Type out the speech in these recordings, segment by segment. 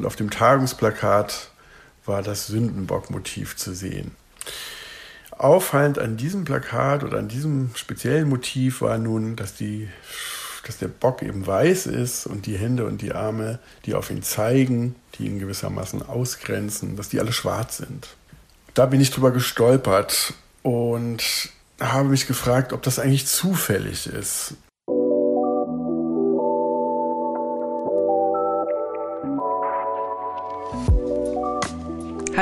und auf dem Tagungsplakat war das Sündenbock-Motiv zu sehen. Auffallend an diesem Plakat oder an diesem speziellen Motiv war nun, dass, die, dass der Bock eben weiß ist und die Hände und die Arme, die auf ihn zeigen, die ihn gewissermaßen ausgrenzen, dass die alle schwarz sind. Da bin ich drüber gestolpert und habe mich gefragt, ob das eigentlich zufällig ist.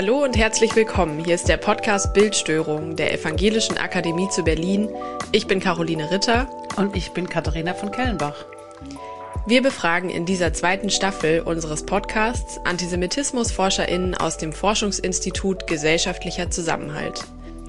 Hallo und herzlich willkommen. Hier ist der Podcast Bildstörung der Evangelischen Akademie zu Berlin. Ich bin Caroline Ritter. Und ich bin Katharina von Kellenbach. Wir befragen in dieser zweiten Staffel unseres Podcasts Antisemitismusforscherinnen aus dem Forschungsinstitut Gesellschaftlicher Zusammenhalt.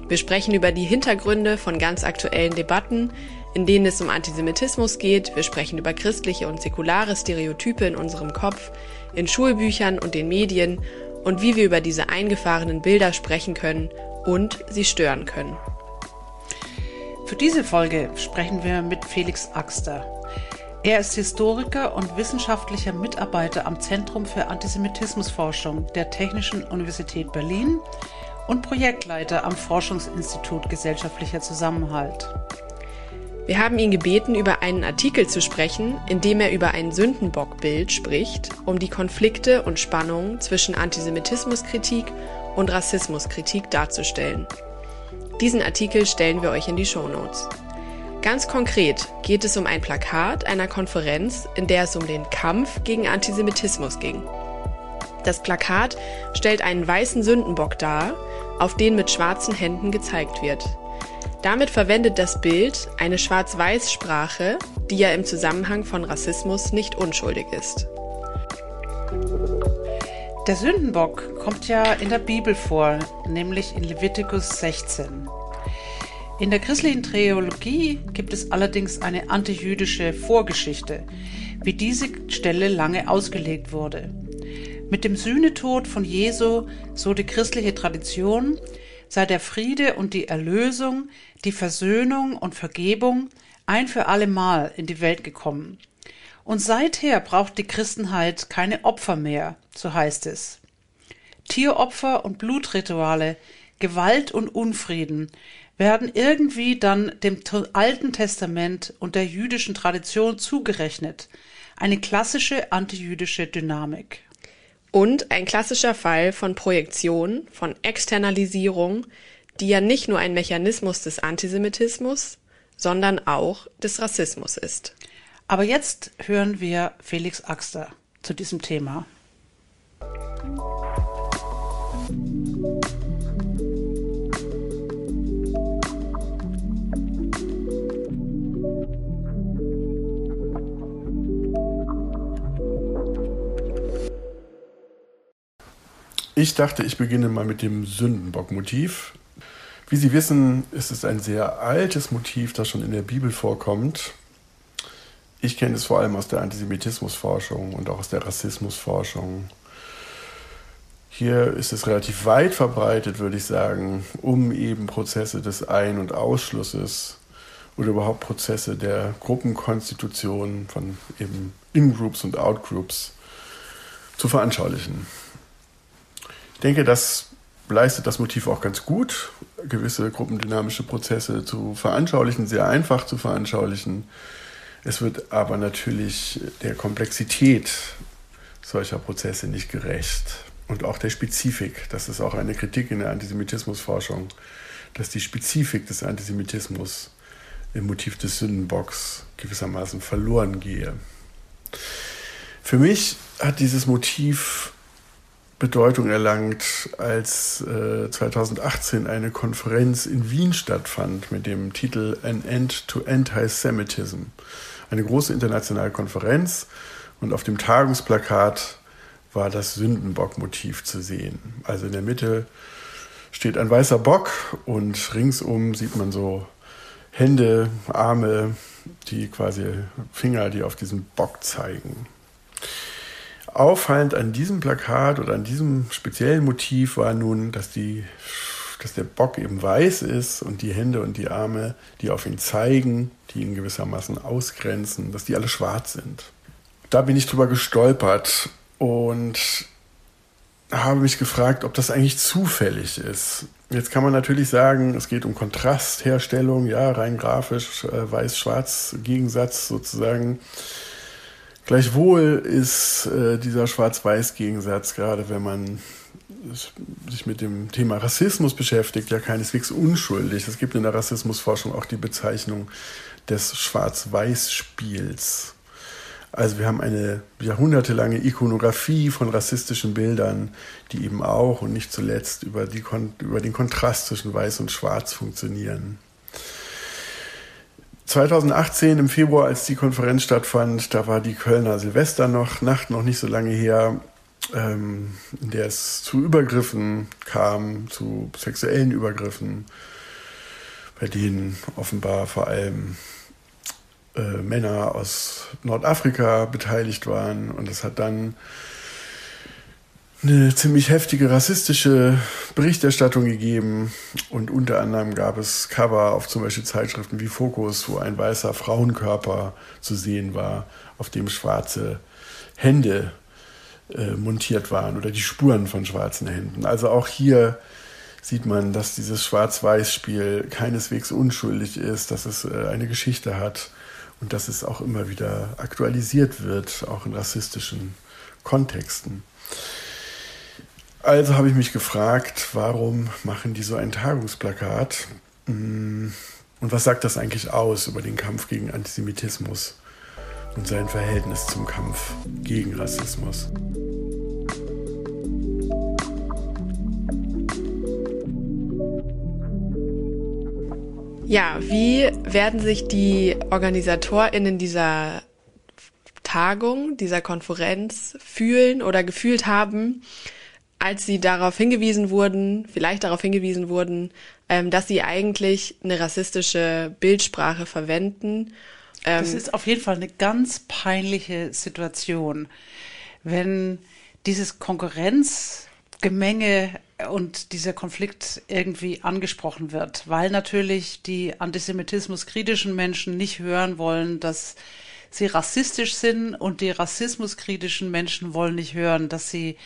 Wir sprechen über die Hintergründe von ganz aktuellen Debatten, in denen es um Antisemitismus geht. Wir sprechen über christliche und säkulare Stereotype in unserem Kopf, in Schulbüchern und den Medien und wie wir über diese eingefahrenen Bilder sprechen können und sie stören können. Für diese Folge sprechen wir mit Felix Axter. Er ist Historiker und wissenschaftlicher Mitarbeiter am Zentrum für Antisemitismusforschung der Technischen Universität Berlin und Projektleiter am Forschungsinstitut Gesellschaftlicher Zusammenhalt. Wir haben ihn gebeten, über einen Artikel zu sprechen, in dem er über ein Sündenbockbild spricht, um die Konflikte und Spannungen zwischen Antisemitismuskritik und Rassismuskritik darzustellen. Diesen Artikel stellen wir euch in die Show Notes. Ganz konkret geht es um ein Plakat einer Konferenz, in der es um den Kampf gegen Antisemitismus ging. Das Plakat stellt einen weißen Sündenbock dar, auf den mit schwarzen Händen gezeigt wird. Damit verwendet das Bild eine Schwarz-Weiß-Sprache, die ja im Zusammenhang von Rassismus nicht unschuldig ist. Der Sündenbock kommt ja in der Bibel vor, nämlich in Levitikus 16. In der christlichen Theologie gibt es allerdings eine antijüdische Vorgeschichte, wie diese Stelle lange ausgelegt wurde. Mit dem Sühnetod von Jesu, so die christliche Tradition, sei der Friede und die Erlösung, die Versöhnung und Vergebung ein für allemal in die Welt gekommen. Und seither braucht die Christenheit keine Opfer mehr, so heißt es. Tieropfer und Blutrituale, Gewalt und Unfrieden werden irgendwie dann dem Alten Testament und der jüdischen Tradition zugerechnet. Eine klassische antijüdische Dynamik. Und ein klassischer Fall von Projektion, von Externalisierung, die ja nicht nur ein Mechanismus des Antisemitismus, sondern auch des Rassismus ist. Aber jetzt hören wir Felix Axter zu diesem Thema. Ich dachte, ich beginne mal mit dem Sündenbock-Motiv. Wie Sie wissen, ist es ein sehr altes Motiv, das schon in der Bibel vorkommt. Ich kenne es vor allem aus der Antisemitismusforschung und auch aus der Rassismusforschung. Hier ist es relativ weit verbreitet, würde ich sagen, um eben Prozesse des Ein- und Ausschlusses oder überhaupt Prozesse der Gruppenkonstitution von eben In-Groups und Out-Groups zu veranschaulichen. Ich denke, das leistet das Motiv auch ganz gut, gewisse gruppendynamische Prozesse zu veranschaulichen, sehr einfach zu veranschaulichen. Es wird aber natürlich der Komplexität solcher Prozesse nicht gerecht und auch der Spezifik. Das ist auch eine Kritik in der Antisemitismusforschung, dass die Spezifik des Antisemitismus im Motiv des Sündenbocks gewissermaßen verloren gehe. Für mich hat dieses Motiv Bedeutung erlangt, als äh, 2018 eine Konferenz in Wien stattfand mit dem Titel An End to Antisemitism. Eine große internationale Konferenz und auf dem Tagungsplakat war das Sündenbock-Motiv zu sehen. Also in der Mitte steht ein weißer Bock und ringsum sieht man so Hände, Arme, die quasi Finger, die auf diesen Bock zeigen. Auffallend an diesem Plakat oder an diesem speziellen Motiv war nun, dass, die, dass der Bock eben weiß ist und die Hände und die Arme, die auf ihn zeigen, die ihn gewissermaßen ausgrenzen, dass die alle schwarz sind. Da bin ich drüber gestolpert und habe mich gefragt, ob das eigentlich zufällig ist. Jetzt kann man natürlich sagen, es geht um Kontrastherstellung, ja, rein grafisch, äh, weiß-schwarz-Gegensatz sozusagen. Gleichwohl ist äh, dieser Schwarz-Weiß-Gegensatz, gerade wenn man sich mit dem Thema Rassismus beschäftigt, ja keineswegs unschuldig. Es gibt in der Rassismusforschung auch die Bezeichnung des Schwarz-Weiß-Spiels. Also wir haben eine jahrhundertelange Ikonografie von rassistischen Bildern, die eben auch und nicht zuletzt über, die, über den Kontrast zwischen Weiß und Schwarz funktionieren. 2018 im Februar, als die Konferenz stattfand, da war die Kölner Silvesternacht noch nicht so lange her, ähm, in der es zu Übergriffen kam, zu sexuellen Übergriffen, bei denen offenbar vor allem äh, Männer aus Nordafrika beteiligt waren. Und es hat dann eine ziemlich heftige rassistische Berichterstattung gegeben. Und unter anderem gab es Cover auf zum Beispiel Zeitschriften wie Focus, wo ein weißer Frauenkörper zu sehen war, auf dem schwarze Hände äh, montiert waren oder die Spuren von schwarzen Händen. Also auch hier sieht man, dass dieses Schwarz-Weiß-Spiel keineswegs unschuldig ist, dass es äh, eine Geschichte hat und dass es auch immer wieder aktualisiert wird, auch in rassistischen Kontexten. Also habe ich mich gefragt, warum machen die so ein Tagungsplakat? Mm, und was sagt das eigentlich aus über den Kampf gegen Antisemitismus und sein Verhältnis zum Kampf gegen Rassismus? Ja, wie werden sich die OrganisatorInnen dieser Tagung, dieser Konferenz fühlen oder gefühlt haben, als sie darauf hingewiesen wurden, vielleicht darauf hingewiesen wurden, ähm, dass sie eigentlich eine rassistische Bildsprache verwenden. Ähm, das ist auf jeden Fall eine ganz peinliche Situation, wenn dieses Konkurrenzgemenge und dieser Konflikt irgendwie angesprochen wird, weil natürlich die antisemitismuskritischen Menschen nicht hören wollen, dass sie rassistisch sind und die rassismuskritischen Menschen wollen nicht hören, dass sie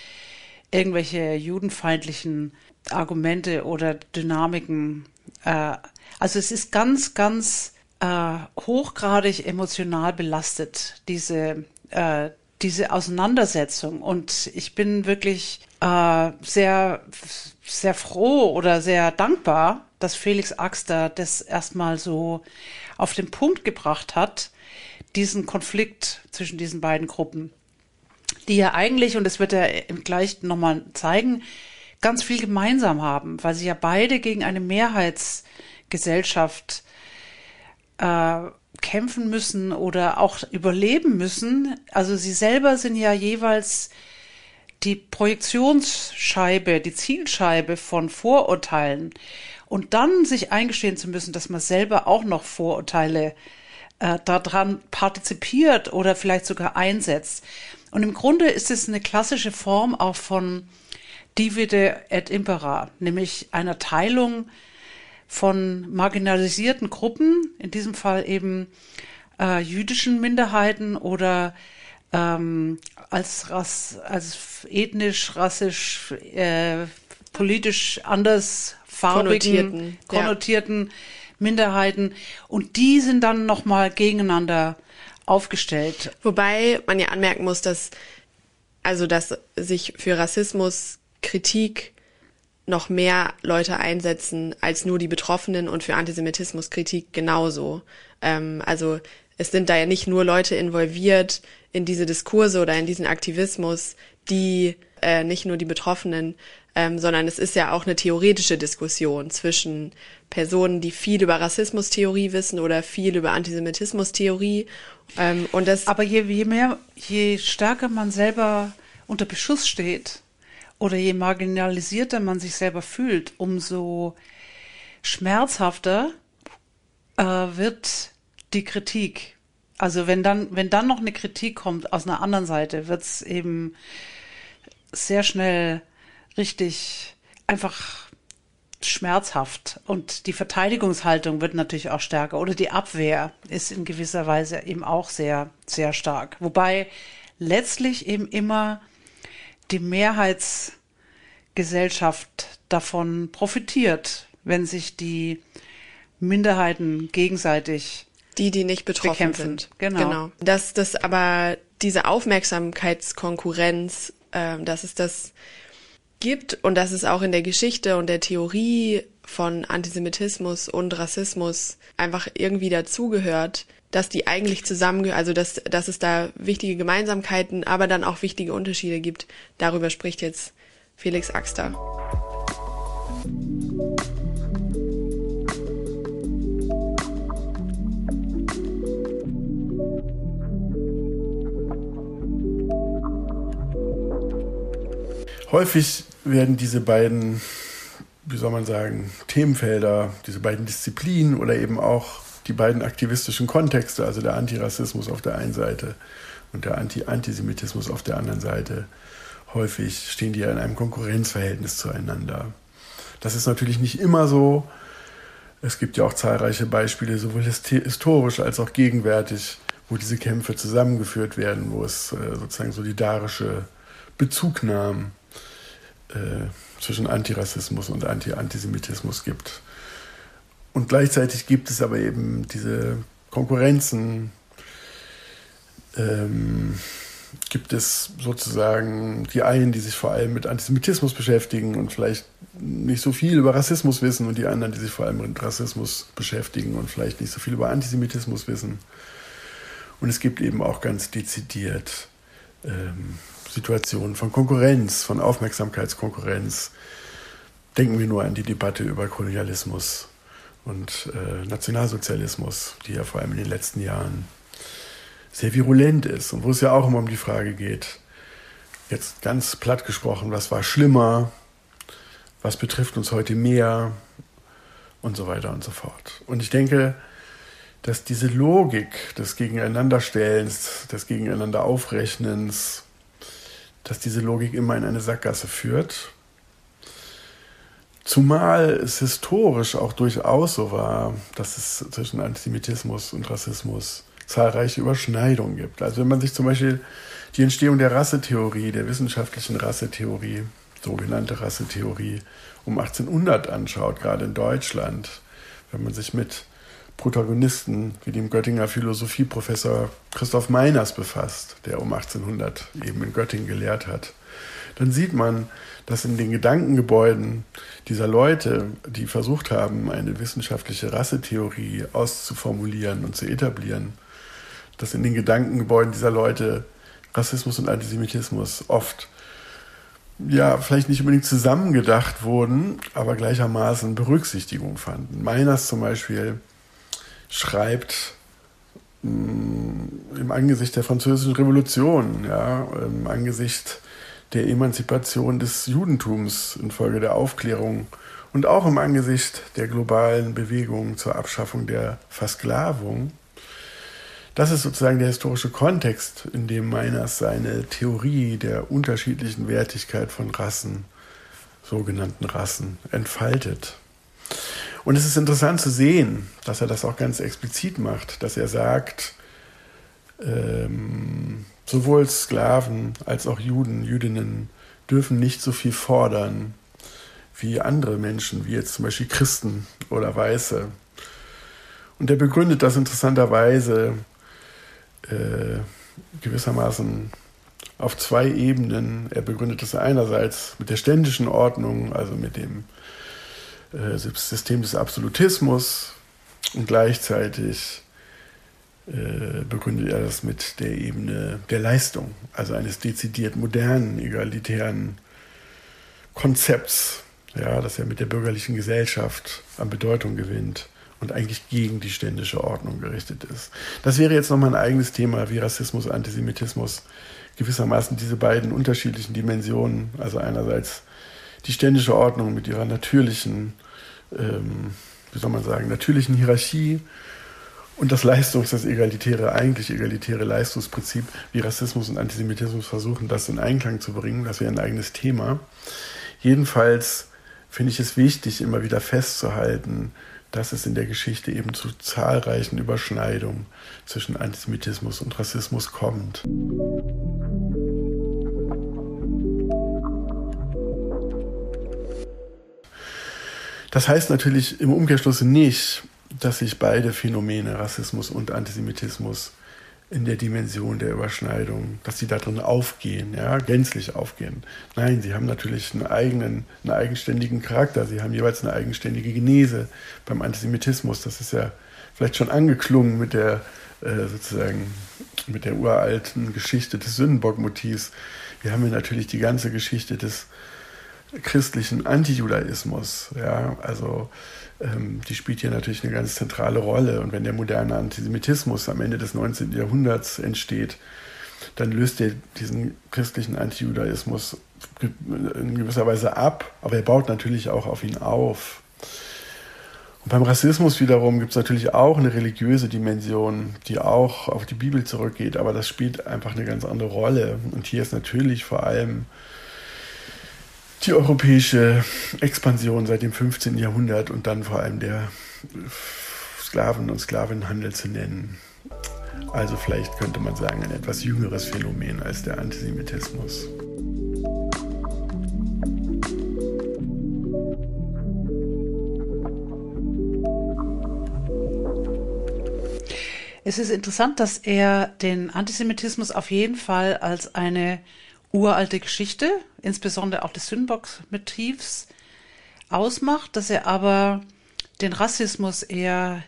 irgendwelche judenfeindlichen Argumente oder Dynamiken. Äh, also es ist ganz, ganz äh, hochgradig emotional belastet, diese, äh, diese Auseinandersetzung. Und ich bin wirklich äh, sehr, sehr froh oder sehr dankbar, dass Felix Axter das erstmal so auf den Punkt gebracht hat, diesen Konflikt zwischen diesen beiden Gruppen, die ja eigentlich, und das wird er gleich nochmal zeigen, ganz viel gemeinsam haben, weil sie ja beide gegen eine Mehrheitsgesellschaft äh, kämpfen müssen oder auch überleben müssen. Also sie selber sind ja jeweils die Projektionsscheibe, die Zielscheibe von Vorurteilen und dann sich eingestehen zu müssen, dass man selber auch noch Vorurteile äh, daran partizipiert oder vielleicht sogar einsetzt. Und im Grunde ist es eine klassische Form auch von Divide et Impera, nämlich einer Teilung von marginalisierten Gruppen, in diesem Fall eben äh, jüdischen Minderheiten oder ähm, als, Rass, als ethnisch, rassisch, äh, politisch anders farbigen, konnotierten, konnotierten ja. Minderheiten. Und die sind dann nochmal gegeneinander aufgestellt. Wobei man ja anmerken muss, dass also dass sich für Rassismus Kritik noch mehr Leute einsetzen als nur die Betroffenen und für Antisemitismus Kritik genauso. Ähm, also es sind da ja nicht nur Leute involviert in diese Diskurse oder in diesen Aktivismus, die äh, nicht nur die Betroffenen, ähm, sondern es ist ja auch eine theoretische Diskussion zwischen Personen, die viel über Rassismustheorie wissen oder viel über Antisemitismustheorie. Ähm, und das Aber je, je mehr, je stärker man selber unter Beschuss steht oder je marginalisierter man sich selber fühlt, umso schmerzhafter äh, wird die Kritik. Also wenn dann, wenn dann noch eine Kritik kommt aus einer anderen Seite, wird es eben sehr schnell richtig einfach schmerzhaft und die Verteidigungshaltung wird natürlich auch stärker oder die Abwehr ist in gewisser Weise eben auch sehr, sehr stark. Wobei letztlich eben immer die Mehrheits, Gesellschaft davon profitiert, wenn sich die Minderheiten gegenseitig die, die nicht betroffen bekämpfen. sind. Genau. genau. Dass das aber diese Aufmerksamkeitskonkurrenz, äh, dass es das gibt und dass es auch in der Geschichte und der Theorie von Antisemitismus und Rassismus einfach irgendwie dazugehört, dass die eigentlich zusammengehören, also dass, dass es da wichtige Gemeinsamkeiten, aber dann auch wichtige Unterschiede gibt. Darüber spricht jetzt Felix Axter. Häufig werden diese beiden, wie soll man sagen, Themenfelder, diese beiden Disziplinen oder eben auch die beiden aktivistischen Kontexte, also der Antirassismus auf der einen Seite und der Anti-Antisemitismus auf der anderen Seite, häufig stehen die ja in einem Konkurrenzverhältnis zueinander. Das ist natürlich nicht immer so. Es gibt ja auch zahlreiche Beispiele, sowohl historisch als auch gegenwärtig, wo diese Kämpfe zusammengeführt werden, wo es äh, sozusagen solidarische Bezugnahmen äh, zwischen Antirassismus und Anti-Antisemitismus gibt. Und gleichzeitig gibt es aber eben diese Konkurrenzen, ähm, gibt es sozusagen die einen, die sich vor allem mit Antisemitismus beschäftigen und vielleicht nicht so viel über Rassismus wissen und die anderen, die sich vor allem mit Rassismus beschäftigen und vielleicht nicht so viel über Antisemitismus wissen. Und es gibt eben auch ganz dezidiert ähm, Situationen von Konkurrenz, von Aufmerksamkeitskonkurrenz. Denken wir nur an die Debatte über Kolonialismus und äh, Nationalsozialismus, die ja vor allem in den letzten Jahren sehr virulent ist und wo es ja auch immer um die Frage geht, jetzt ganz platt gesprochen, was war schlimmer, was betrifft uns heute mehr und so weiter und so fort. Und ich denke, dass diese Logik des Gegeneinanderstellens, des Gegeneinanderaufrechnens, dass diese Logik immer in eine Sackgasse führt Zumal es historisch auch durchaus so war, dass es zwischen Antisemitismus und Rassismus zahlreiche Überschneidungen gibt. Also wenn man sich zum Beispiel die Entstehung der Rassetheorie, der wissenschaftlichen Rassetheorie, sogenannte Rassetheorie, um 1800 anschaut, gerade in Deutschland, wenn man sich mit Protagonisten wie dem Göttinger Philosophieprofessor Christoph Meiners befasst, der um 1800 eben in Göttingen gelehrt hat, dann sieht man, dass in den Gedankengebäuden dieser Leute, die versucht haben, eine wissenschaftliche Rassetheorie auszuformulieren und zu etablieren, dass in den Gedankengebäuden dieser Leute Rassismus und Antisemitismus oft ja, vielleicht nicht unbedingt zusammengedacht wurden, aber gleichermaßen Berücksichtigung fanden. Meiners zum Beispiel schreibt mh, mm, im Angesicht der Französischen Revolution, ja, im Angesicht der Emanzipation des Judentums infolge der Aufklärung und auch im Angesicht der globalen Bewegung zur Abschaffung der Versklavung. Das ist sozusagen der historische Kontext, in dem Meiners seine Theorie der unterschiedlichen Wertigkeit von Rassen, sogenannten Rassen, entfaltet. Und es ist interessant zu sehen, dass er das auch ganz explizit macht, dass er sagt, ähm, sowohl Sklaven als auch Juden, Jüdinnen dürfen nicht so viel fordern wie andere Menschen, wie jetzt zum Beispiel Christen oder Weiße. Und er begründet das interessanterweise äh, gewissermaßen auf zwei Ebenen. Er begründet das einerseits mit der ständischen Ordnung, also mit dem äh, System des Absolutismus und gleichzeitig äh, begründet er das mit der Ebene der Leistung, also eines dezidiert modernen, egalitären Konzepts, ja, das ja mit der bürgerlichen Gesellschaft an Bedeutung gewinnt und eigentlich gegen die ständische Ordnung gerichtet ist. Das wäre jetzt nochmal ein eigenes Thema, wie Rassismus, Antisemitismus gewissermaßen diese beiden unterschiedlichen Dimensionen, also einerseits die ständische Ordnung mit ihrer natürlichen, ähm, wie soll man sagen, natürlichen Hierarchie und das Leistungs-, das egalitäre, eigentlich egalitäre Leistungsprinzip, wie Rassismus und Antisemitismus versuchen, das in Einklang zu bringen, das wäre ein eigenes Thema. Jedenfalls finde ich es wichtig, immer wieder festzuhalten, dass es in der Geschichte eben zu zahlreichen Überschneidungen zwischen Antisemitismus und Rassismus kommt. Das heißt natürlich im Umkehrschluss nicht, dass sich beide Phänomene, Rassismus und Antisemitismus, in der Dimension der Überschneidung, dass sie da drin aufgehen, ja, gänzlich aufgehen. Nein, sie haben natürlich einen eigenen, einen eigenständigen Charakter. Sie haben jeweils eine eigenständige Genese beim Antisemitismus. Das ist ja vielleicht schon angeklungen mit der äh, sozusagen mit der uralten Geschichte des Sündenbockmotivs. Wir haben hier natürlich die ganze Geschichte des christlichen Antijudaismus. Ja, also ähm, die spielt hier natürlich eine ganz zentrale Rolle. Und wenn der moderne Antisemitismus am Ende des 19. Jahrhunderts entsteht, dann löst er diesen christlichen Antijudaismus in gewisser Weise ab, aber er baut natürlich auch auf ihn auf. Und beim Rassismus wiederum gibt es natürlich auch eine religiöse Dimension, die auch auf die Bibel zurückgeht, aber das spielt einfach eine ganz andere Rolle. Und hier ist natürlich vor allem die europäische Expansion seit dem 15. Jahrhundert und dann vor allem der Sklaven- und Sklavenhandel zu nennen. Also vielleicht könnte man sagen, ein etwas jüngeres Phänomen als der Antisemitismus. Es ist interessant, dass er den Antisemitismus auf jeden Fall als eine uralte Geschichte, insbesondere auch des Sündenbock-Motivs, ausmacht, dass er aber den Rassismus eher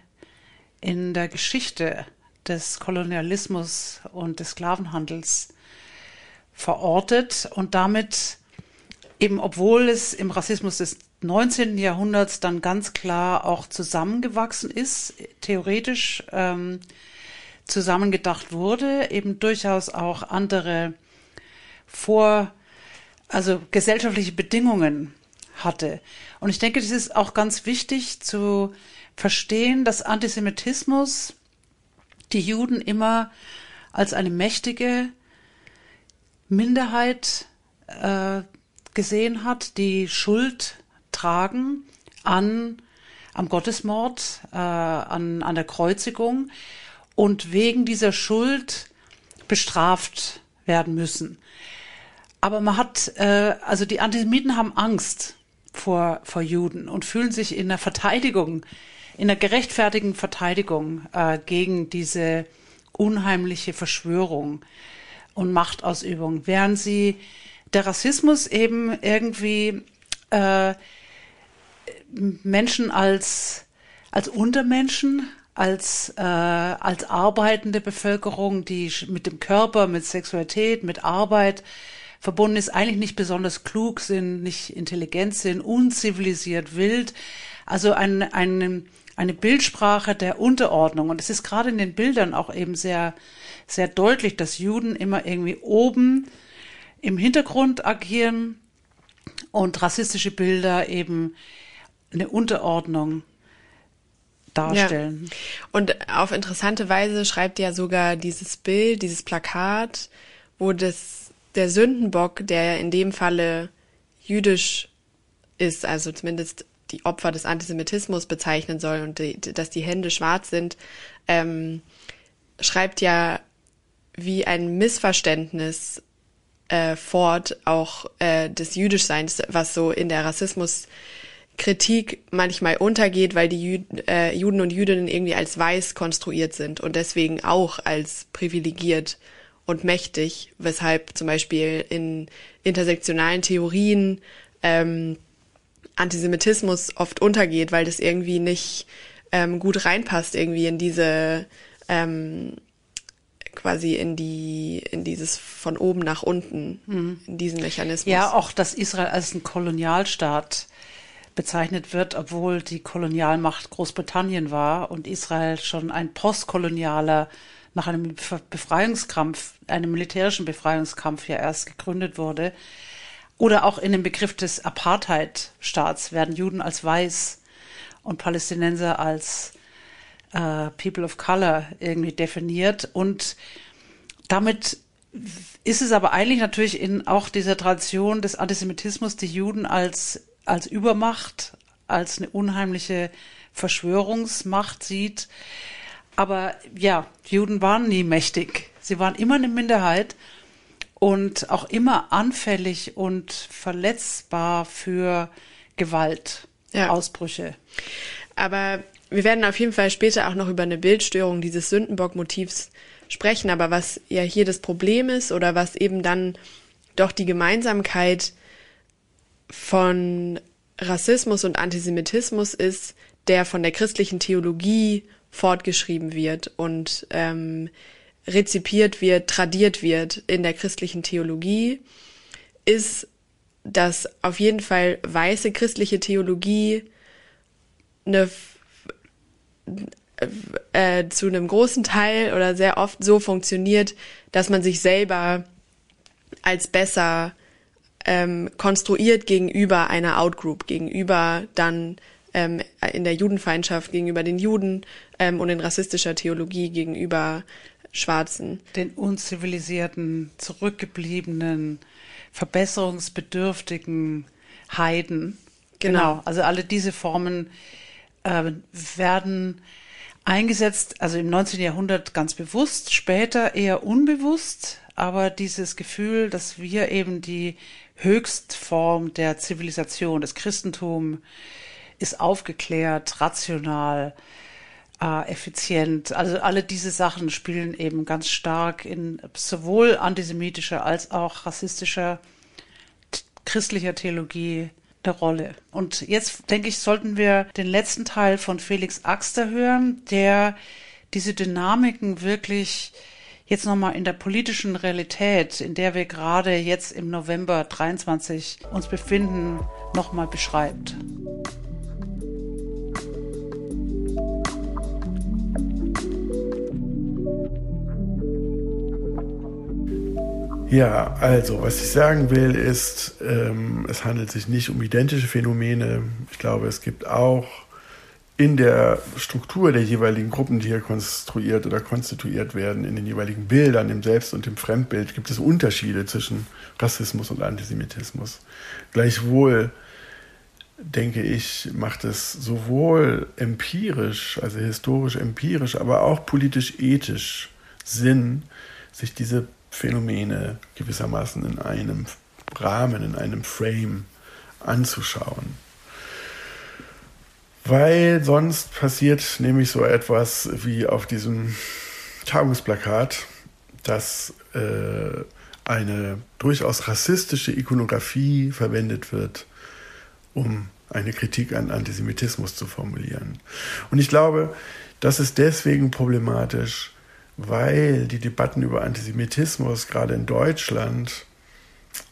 in der Geschichte des Kolonialismus und des Sklavenhandels verortet und damit eben, obwohl es im Rassismus des 19. Jahrhunderts dann ganz klar auch zusammengewachsen ist, theoretisch ähm, zusammengedacht wurde, eben durchaus auch andere vor, also gesellschaftliche Bedingungen hatte. Und ich denke, das ist auch ganz wichtig zu verstehen, dass Antisemitismus die Juden immer als eine mächtige Minderheit äh, gesehen hat, die Schuld tragen an am Gottesmord, äh, an, an der Kreuzigung und wegen dieser Schuld bestraft werden müssen. Aber man hat, äh, also die Antisemiten haben Angst vor, vor Juden und fühlen sich in der Verteidigung, in der gerechtfertigen Verteidigung äh, gegen diese unheimliche Verschwörung und Machtausübung, während sie der Rassismus eben irgendwie äh, Menschen als, als Untermenschen als, äh, als arbeitende Bevölkerung, die mit dem Körper, mit Sexualität, mit Arbeit verbunden ist, eigentlich nicht besonders klug sind, nicht intelligent sind, unzivilisiert, wild. Also ein, ein, eine Bildsprache der Unterordnung. Und es ist gerade in den Bildern auch eben sehr, sehr deutlich, dass Juden immer irgendwie oben im Hintergrund agieren und rassistische Bilder eben eine Unterordnung darstellen. Ja. Und auf interessante Weise schreibt ja sogar dieses Bild, dieses Plakat, wo das, der Sündenbock, der in dem Falle jüdisch ist, also zumindest die Opfer des Antisemitismus bezeichnen soll und die, dass die Hände schwarz sind, ähm, schreibt ja wie ein Missverständnis äh, fort auch äh, des Jüdischseins, was so in der Rassismus Kritik manchmal untergeht, weil die Jü äh, Juden und Jüdinnen irgendwie als weiß konstruiert sind und deswegen auch als privilegiert und mächtig, weshalb zum Beispiel in intersektionalen Theorien ähm, Antisemitismus oft untergeht, weil das irgendwie nicht ähm, gut reinpasst irgendwie in diese ähm, quasi in die in dieses von oben nach unten mhm. in diesen Mechanismus. Ja, auch dass Israel als ein Kolonialstaat bezeichnet wird, obwohl die Kolonialmacht Großbritannien war und Israel schon ein postkolonialer nach einem Befreiungskampf, einem militärischen Befreiungskampf ja erst gegründet wurde. Oder auch in dem Begriff des Apartheid-Staats werden Juden als weiß und Palästinenser als äh, People of Color irgendwie definiert. Und damit ist es aber eigentlich natürlich in auch dieser Tradition des Antisemitismus die Juden als als Übermacht, als eine unheimliche Verschwörungsmacht sieht. Aber ja, Juden waren nie mächtig. Sie waren immer eine Minderheit und auch immer anfällig und verletzbar für Gewalt. ja. Ausbrüche. Aber wir werden auf jeden Fall später auch noch über eine Bildstörung dieses Sündenbock-Motivs sprechen. Aber was ja hier das Problem ist oder was eben dann doch die Gemeinsamkeit von Rassismus und Antisemitismus ist, der von der christlichen Theologie fortgeschrieben wird und ähm, rezipiert wird, tradiert wird in der christlichen Theologie, ist, dass auf jeden Fall weiße christliche Theologie eine äh, zu einem großen Teil oder sehr oft so funktioniert, dass man sich selber als besser ähm, konstruiert gegenüber einer Outgroup, gegenüber dann ähm, in der Judenfeindschaft gegenüber den Juden ähm, und in rassistischer Theologie gegenüber Schwarzen. Den unzivilisierten, zurückgebliebenen, verbesserungsbedürftigen Heiden. Genau. genau. Also alle diese Formen äh, werden eingesetzt, also im 19. Jahrhundert ganz bewusst, später eher unbewusst, aber dieses Gefühl, dass wir eben die Höchstform der Zivilisation, das Christentum ist aufgeklärt, rational, äh, effizient. Also alle diese Sachen spielen eben ganz stark in sowohl antisemitischer als auch rassistischer christlicher Theologie eine Rolle. Und jetzt denke ich, sollten wir den letzten Teil von Felix Axter hören, der diese Dynamiken wirklich jetzt nochmal in der politischen Realität, in der wir gerade jetzt im November 23 uns befinden, nochmal beschreibt. Ja, also was ich sagen will ist, ähm, es handelt sich nicht um identische Phänomene. Ich glaube, es gibt auch in der Struktur der jeweiligen Gruppen, die hier konstruiert oder konstituiert werden, in den jeweiligen Bildern, im Selbst- und im Fremdbild, gibt es Unterschiede zwischen Rassismus und Antisemitismus. Gleichwohl, denke ich, macht es sowohl empirisch, also historisch empirisch, aber auch politisch ethisch Sinn, sich diese Phänomene gewissermaßen in einem Rahmen, in einem Frame anzuschauen. Weil sonst passiert nämlich so etwas wie auf diesem Tagungsplakat, dass äh, eine durchaus rassistische Ikonografie verwendet wird, um eine Kritik an Antisemitismus zu formulieren. Und ich glaube, das ist deswegen problematisch, weil die Debatten über Antisemitismus gerade in Deutschland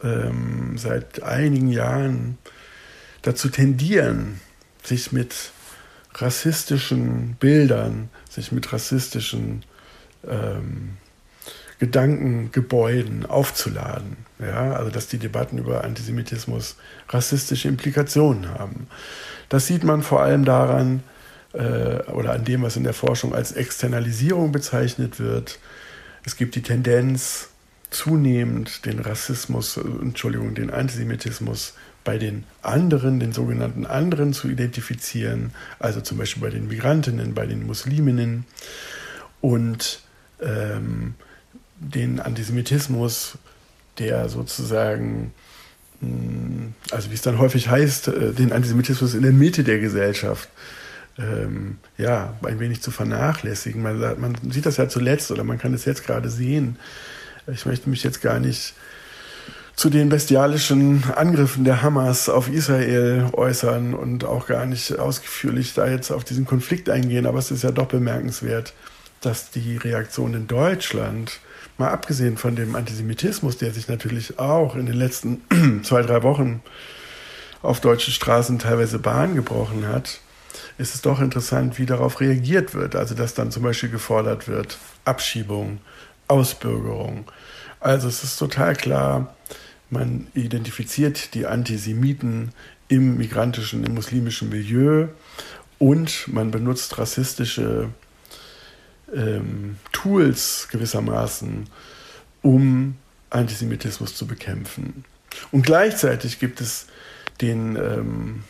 ähm, seit einigen Jahren dazu tendieren, sich mit rassistischen Bildern, sich mit rassistischen ähm, Gedankengebäuden aufzuladen. Ja, also dass die Debatten über Antisemitismus rassistische Implikationen haben. Das sieht man vor allem daran, äh, oder an dem, was in der Forschung als Externalisierung bezeichnet wird. Es gibt die Tendenz, zunehmend den Rassismus, äh, Entschuldigung, den Antisemitismus bei den anderen, den sogenannten anderen zu identifizieren, also zum Beispiel bei den Migrantinnen, bei den Musliminnen und ähm, den Antisemitismus, der sozusagen, hm, also wie es dann häufig heißt, äh, den Antisemitismus in der Mitte der Gesellschaft ähm, ja, ein wenig zu vernachlässigen. Man, man sieht das ja zuletzt oder man kann es jetzt gerade sehen. Ich möchte mich jetzt gar nicht zu den bestialischen Angriffen der Hamas auf Israel äußern und auch gar nicht ausführlich da jetzt auf diesen Konflikt eingehen. Aber es ist ja doch bemerkenswert, dass die Reaktion in Deutschland, mal abgesehen von dem Antisemitismus, der sich natürlich auch in den letzten zwei, drei Wochen auf deutschen Straßen teilweise Bahn gebrochen hat, ist es doch interessant, wie darauf reagiert wird. Also dass dann zum Beispiel gefordert wird, Abschiebung, Ausbürgerung. Also es ist total klar, man identifiziert die Antisemiten im migrantischen, im muslimischen Milieu und man benutzt rassistische ähm, Tools gewissermaßen, um Antisemitismus zu bekämpfen. Und gleichzeitig gibt es den ähm,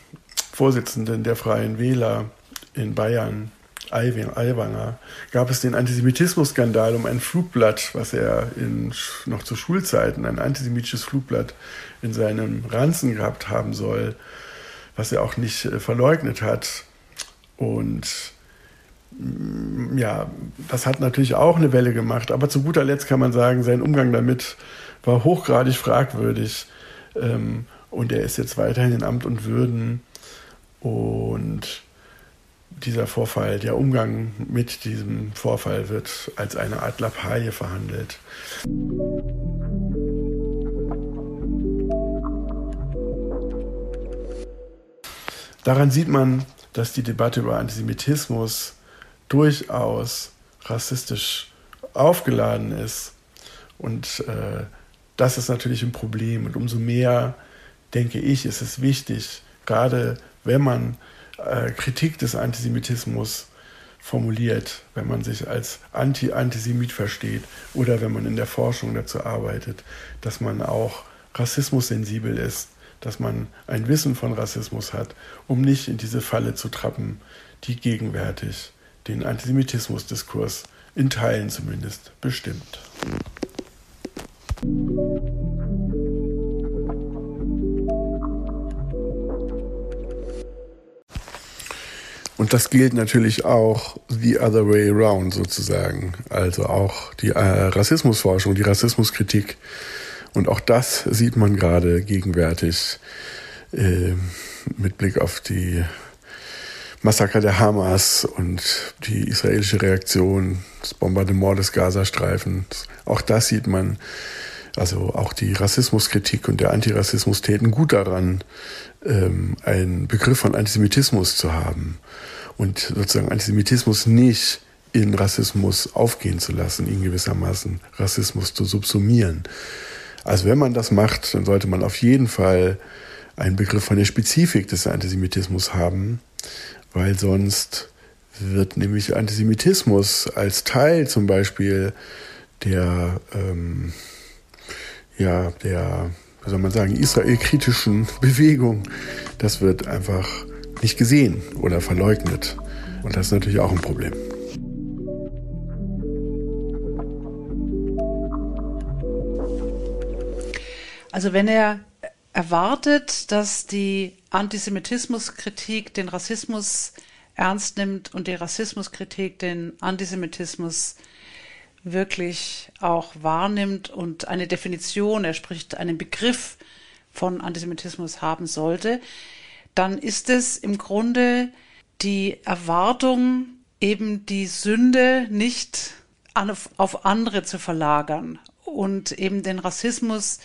Vorsitzenden der Freien Wähler in Bayern, Aiwanger, gab es den Antisemitismus-Skandal um ein Flugblatt, was er in, noch zu Schulzeiten, ein antisemitisches Flugblatt in seinem Ranzen gehabt haben soll, was er auch nicht äh, verleugnet hat. Und mm, ja, das hat natürlich auch eine Welle gemacht. Aber zu guter Letzt kann man sagen, sein Umgang damit war hochgradig fragwürdig. Ähm, und er ist jetzt weiterhin in Amt und Würden. Und dieser Vorfall, der Umgang mit diesem Vorfall wird als eine Art Lappalie verhandelt. Daran sieht man, dass die Debatte über Antisemitismus durchaus rassistisch aufgeladen ist. Und äh, das ist natürlich ein Problem. Und umso mehr, denke ich, ist es wichtig, gerade wenn man äh, Kritik des Antisemitismus formuliert, wenn man sich als Anti-Antisemit versteht oder wenn man in der Forschung dazu arbeitet, dass man auch rassismussensibel ist, dass man ein Wissen von Rassismus hat, um nicht in diese Falle zu trappen, die gegenwärtig den Antisemitismusdiskurs in Teilen zumindest bestimmt. Und das gilt natürlich auch the other way around sozusagen. Also auch die äh, Rassismusforschung, die Rassismuskritik. Und auch das sieht man gerade gegenwärtig äh, mit Blick auf die Massaker der Hamas und die israelische Reaktion, das Bombardement des Gazastreifens. Auch das sieht man. Also auch die Rassismuskritik und der Antirassismus täten gut daran, ähm, einen Begriff von Antisemitismus zu haben und sozusagen Antisemitismus nicht in Rassismus aufgehen zu lassen, ihn gewissermaßen Rassismus zu subsumieren. Also wenn man das macht, dann sollte man auf jeden Fall einen Begriff von der Spezifik des Antisemitismus haben, weil sonst wird nämlich Antisemitismus als Teil zum Beispiel der, ähm, ja, der, wie soll man sagen, israelkritischen Bewegung, das wird einfach nicht gesehen oder verleugnet. Und das ist natürlich auch ein Problem. Also wenn er erwartet, dass die Antisemitismuskritik den Rassismus ernst nimmt und die Rassismuskritik den Antisemitismus wirklich auch wahrnimmt und eine Definition, er spricht einen Begriff von Antisemitismus haben sollte, dann ist es im Grunde die Erwartung, eben die Sünde nicht auf, andere zu verlagern und eben den Rassismus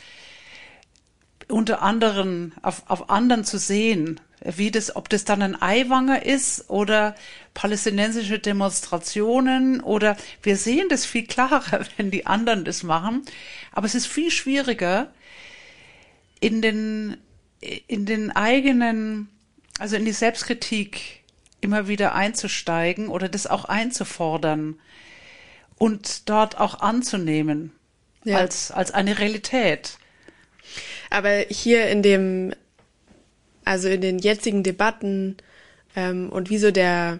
unter anderem auf, auf anderen zu sehen, wie das, ob das dann ein Eiwanger ist oder palästinensische Demonstrationen oder wir sehen das viel klarer, wenn die anderen das machen. Aber es ist viel schwieriger, in den in den eigenen, also in die Selbstkritik immer wieder einzusteigen oder das auch einzufordern und dort auch anzunehmen ja. als, als eine Realität. Aber hier in dem, also in den jetzigen Debatten ähm, und wie so der,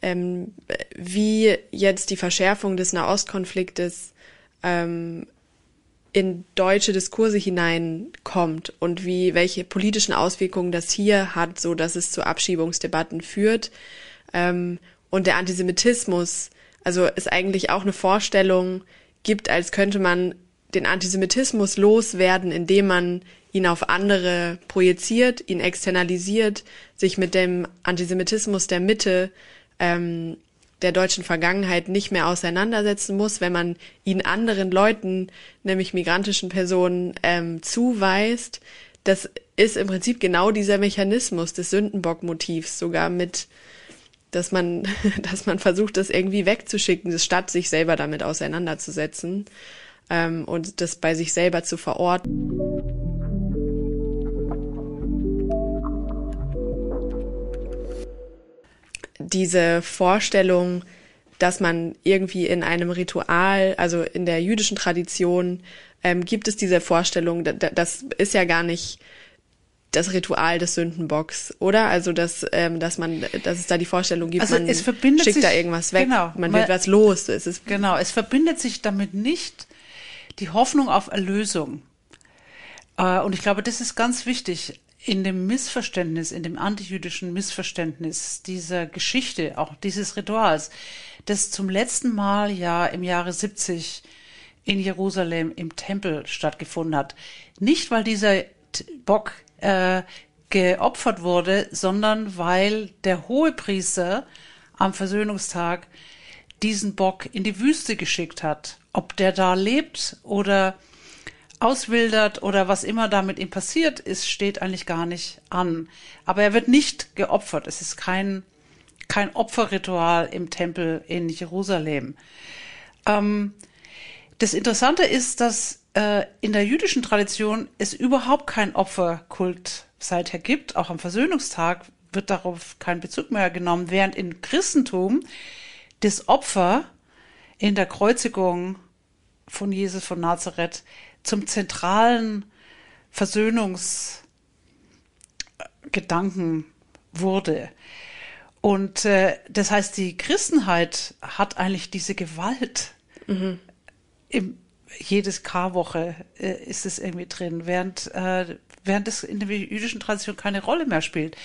ähm, wie jetzt die Verschärfung des Nahostkonfliktes ähm, in deutsche Diskurse hineinkommt und wie welche politischen Auswirkungen das hier hat, so dass es zu Abschiebungsdebatten führt. Ähm, und der Antisemitismus, also ist eigentlich auch eine Vorstellung gibt, als könnte man den Antisemitismus loswerden, indem man ihn auf andere projiziert, ihn externalisiert, sich mit dem Antisemitismus der Mitte ähm, der deutschen Vergangenheit nicht mehr auseinandersetzen muss, wenn man ihn anderen Leuten, nämlich migrantischen Personen, ähm, zuweist. Das ist im Prinzip genau dieser Mechanismus des Sündenbock-Motivs, sogar mit, dass man, dass man versucht, das irgendwie wegzuschicken, statt sich selber damit auseinanderzusetzen ähm, und das bei sich selber zu verorten. Diese Vorstellung, dass man irgendwie in einem Ritual, also in der jüdischen Tradition, ähm, gibt es diese Vorstellung, das ist ja gar nicht das Ritual des Sündenbocks, oder? Also dass, ähm, dass man, dass es da die Vorstellung gibt, also man schickt sich, da irgendwas weg, genau, man wird was los. Es ist genau, es verbindet sich damit nicht die Hoffnung auf Erlösung. Äh, und ich glaube, das ist ganz wichtig in dem Missverständnis, in dem antijüdischen Missverständnis dieser Geschichte, auch dieses Rituals, das zum letzten Mal ja im Jahre 70 in Jerusalem im Tempel stattgefunden hat. Nicht, weil dieser Bock äh, geopfert wurde, sondern weil der Hohepriester am Versöhnungstag diesen Bock in die Wüste geschickt hat. Ob der da lebt oder auswildert oder was immer damit ihm passiert ist, steht eigentlich gar nicht an. Aber er wird nicht geopfert. Es ist kein, kein Opferritual im Tempel in Jerusalem. Ähm, das Interessante ist, dass äh, in der jüdischen Tradition es überhaupt keinen Opferkult seither gibt. Auch am Versöhnungstag wird darauf kein Bezug mehr genommen, während im Christentum das Opfer in der Kreuzigung von Jesus von Nazareth zum zentralen Versöhnungsgedanken wurde. Und äh, das heißt, die Christenheit hat eigentlich diese Gewalt. Mhm. Im, jedes Karwoche äh, ist es irgendwie drin, während, äh, während es in der jüdischen Tradition keine Rolle mehr spielt.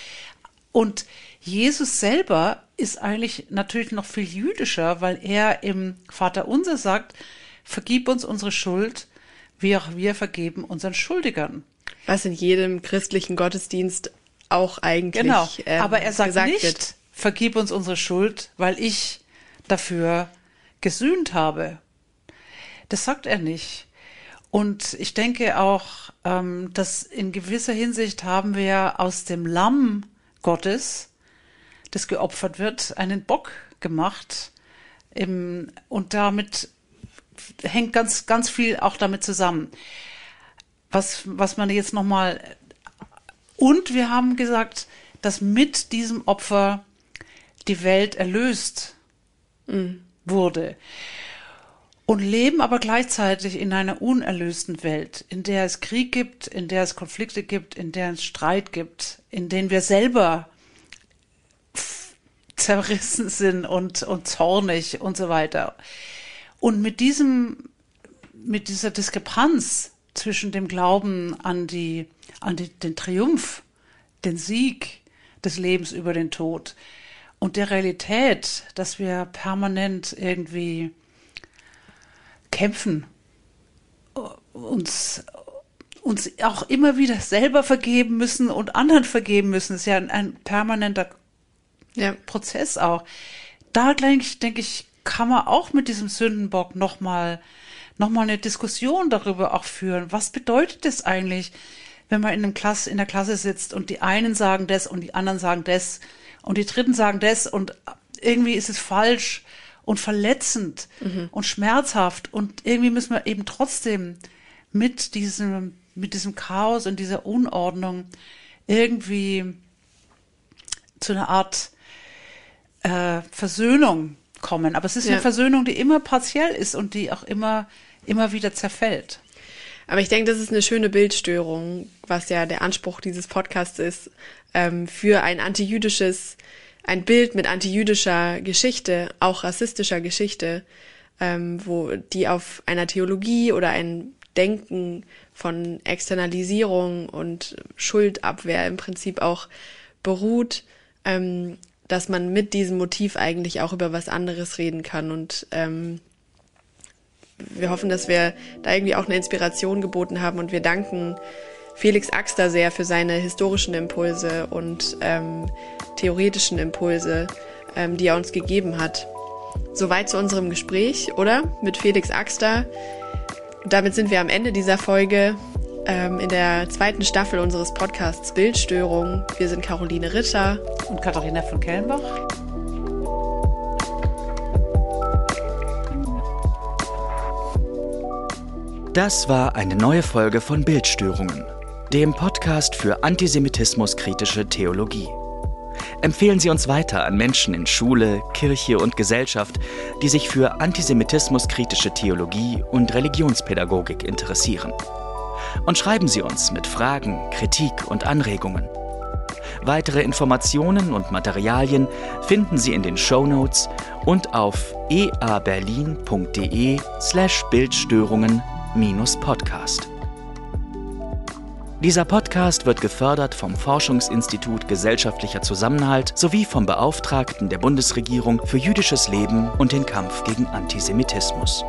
Und Jesus selber ist eigentlich natürlich noch viel jüdischer, weil er im Vater Unser sagt, vergib uns unsere Schuld, wie auch wir vergeben unseren Schuldigern. Was in jedem christlichen Gottesdienst auch eigentlich. Genau. Ähm, Aber er sagt nicht, wird. vergib uns unsere Schuld, weil ich dafür gesühnt habe. Das sagt er nicht. Und ich denke auch, ähm, dass in gewisser Hinsicht haben wir aus dem Lamm Gottes, das geopfert wird, einen Bock gemacht. Im, und damit hängt ganz, ganz viel auch damit zusammen. Was, was man jetzt nochmal, und wir haben gesagt, dass mit diesem Opfer die Welt erlöst mhm. wurde und leben aber gleichzeitig in einer unerlösten Welt, in der es Krieg gibt, in der es Konflikte gibt, in der es Streit gibt, in denen wir selber zerrissen sind und, und zornig und so weiter. Und mit diesem, mit dieser Diskrepanz zwischen dem Glauben an die, an die, den Triumph, den Sieg des Lebens über den Tod und der Realität, dass wir permanent irgendwie kämpfen, uns, uns auch immer wieder selber vergeben müssen und anderen vergeben müssen, ist ja ein, ein permanenter ja. Prozess auch. Da denke ich, denke ich, kann man auch mit diesem Sündenbock nochmal noch mal eine Diskussion darüber auch führen. Was bedeutet das eigentlich, wenn man in, einem Klasse, in der Klasse sitzt und die einen sagen das und die anderen sagen das und die Dritten sagen das und irgendwie ist es falsch und verletzend mhm. und schmerzhaft und irgendwie müssen wir eben trotzdem mit diesem, mit diesem Chaos und dieser Unordnung irgendwie zu einer Art äh, Versöhnung kommen. Aber es ist ja. eine Versöhnung, die immer partiell ist und die auch immer, immer wieder zerfällt. Aber ich denke, das ist eine schöne Bildstörung, was ja der Anspruch dieses Podcasts ist, ähm, für ein antijüdisches, ein Bild mit antijüdischer Geschichte, auch rassistischer Geschichte, ähm, wo die auf einer Theologie oder ein Denken von Externalisierung und Schuldabwehr im Prinzip auch beruht, ähm, dass man mit diesem Motiv eigentlich auch über was anderes reden kann und ähm, wir hoffen, dass wir da irgendwie auch eine Inspiration geboten haben und wir danken Felix Axter sehr für seine historischen Impulse und ähm, theoretischen Impulse, ähm, die er uns gegeben hat. Soweit zu unserem Gespräch, oder? Mit Felix Axter. damit sind wir am Ende dieser Folge ähm, in der zweiten Staffel unseres Podcasts Bildstörung. Wir sind Caroline Ritter und Katharina von Kellenbach. Das war eine neue Folge von Bildstörungen, dem Podcast für antisemitismuskritische Theologie. Empfehlen Sie uns weiter an Menschen in Schule, Kirche und Gesellschaft, die sich für antisemitismuskritische Theologie und Religionspädagogik interessieren und schreiben Sie uns mit Fragen, Kritik und Anregungen. Weitere Informationen und Materialien finden Sie in den Show Notes und auf eaberlin.de slash Bildstörungen-podcast. Dieser Podcast wird gefördert vom Forschungsinstitut Gesellschaftlicher Zusammenhalt sowie vom Beauftragten der Bundesregierung für jüdisches Leben und den Kampf gegen Antisemitismus.